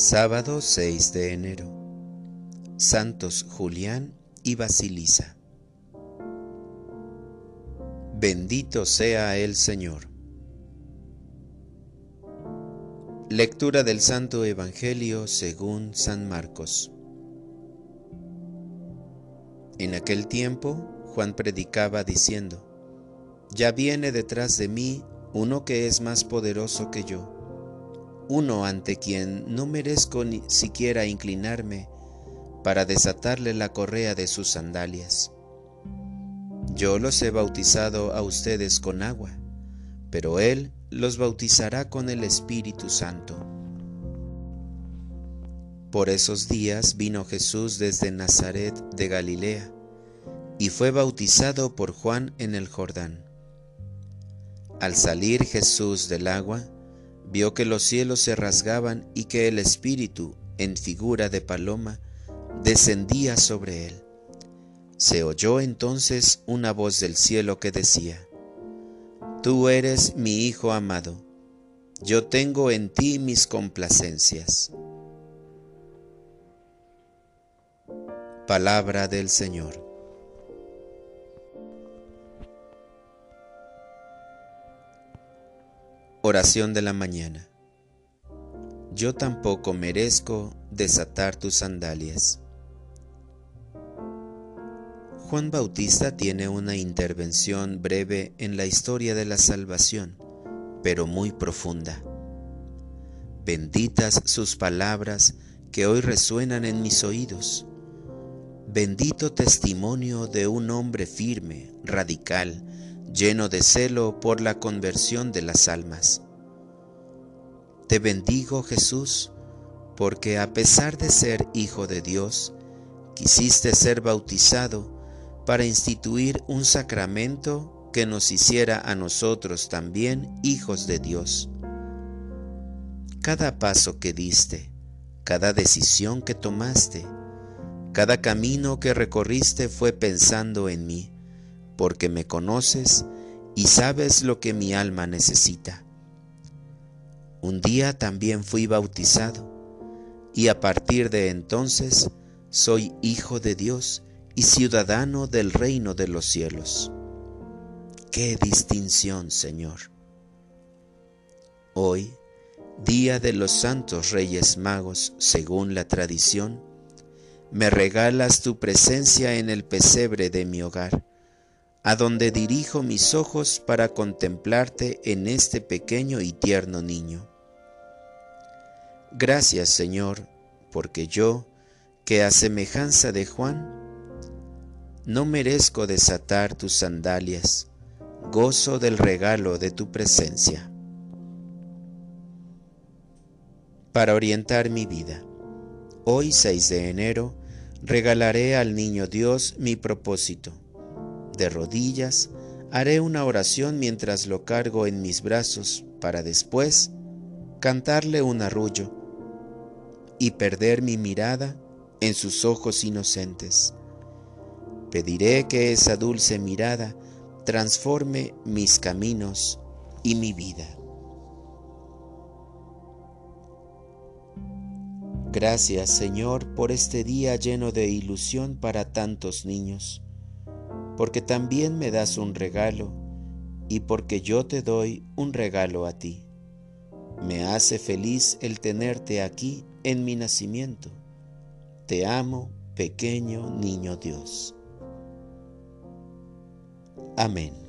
Sábado 6 de enero. Santos Julián y Basilisa. Bendito sea el Señor. Lectura del Santo Evangelio según San Marcos. En aquel tiempo Juan predicaba diciendo, Ya viene detrás de mí uno que es más poderoso que yo uno ante quien no merezco ni siquiera inclinarme para desatarle la correa de sus sandalias. Yo los he bautizado a ustedes con agua, pero Él los bautizará con el Espíritu Santo. Por esos días vino Jesús desde Nazaret de Galilea y fue bautizado por Juan en el Jordán. Al salir Jesús del agua, vio que los cielos se rasgaban y que el Espíritu, en figura de paloma, descendía sobre él. Se oyó entonces una voz del cielo que decía, Tú eres mi Hijo amado, yo tengo en ti mis complacencias. Palabra del Señor. Oración de la mañana. Yo tampoco merezco desatar tus sandalias. Juan Bautista tiene una intervención breve en la historia de la salvación, pero muy profunda. Benditas sus palabras que hoy resuenan en mis oídos. Bendito testimonio de un hombre firme, radical, lleno de celo por la conversión de las almas. Te bendigo Jesús, porque a pesar de ser Hijo de Dios, quisiste ser bautizado para instituir un sacramento que nos hiciera a nosotros también hijos de Dios. Cada paso que diste, cada decisión que tomaste, cada camino que recorriste fue pensando en mí porque me conoces y sabes lo que mi alma necesita. Un día también fui bautizado y a partir de entonces soy hijo de Dios y ciudadano del reino de los cielos. ¡Qué distinción, Señor! Hoy, día de los santos reyes magos, según la tradición, me regalas tu presencia en el pesebre de mi hogar a donde dirijo mis ojos para contemplarte en este pequeño y tierno niño. Gracias Señor, porque yo, que a semejanza de Juan, no merezco desatar tus sandalias, gozo del regalo de tu presencia. Para orientar mi vida, hoy 6 de enero, regalaré al niño Dios mi propósito de rodillas, haré una oración mientras lo cargo en mis brazos para después cantarle un arrullo y perder mi mirada en sus ojos inocentes. Pediré que esa dulce mirada transforme mis caminos y mi vida. Gracias Señor por este día lleno de ilusión para tantos niños porque también me das un regalo y porque yo te doy un regalo a ti. Me hace feliz el tenerte aquí en mi nacimiento. Te amo, pequeño niño Dios. Amén.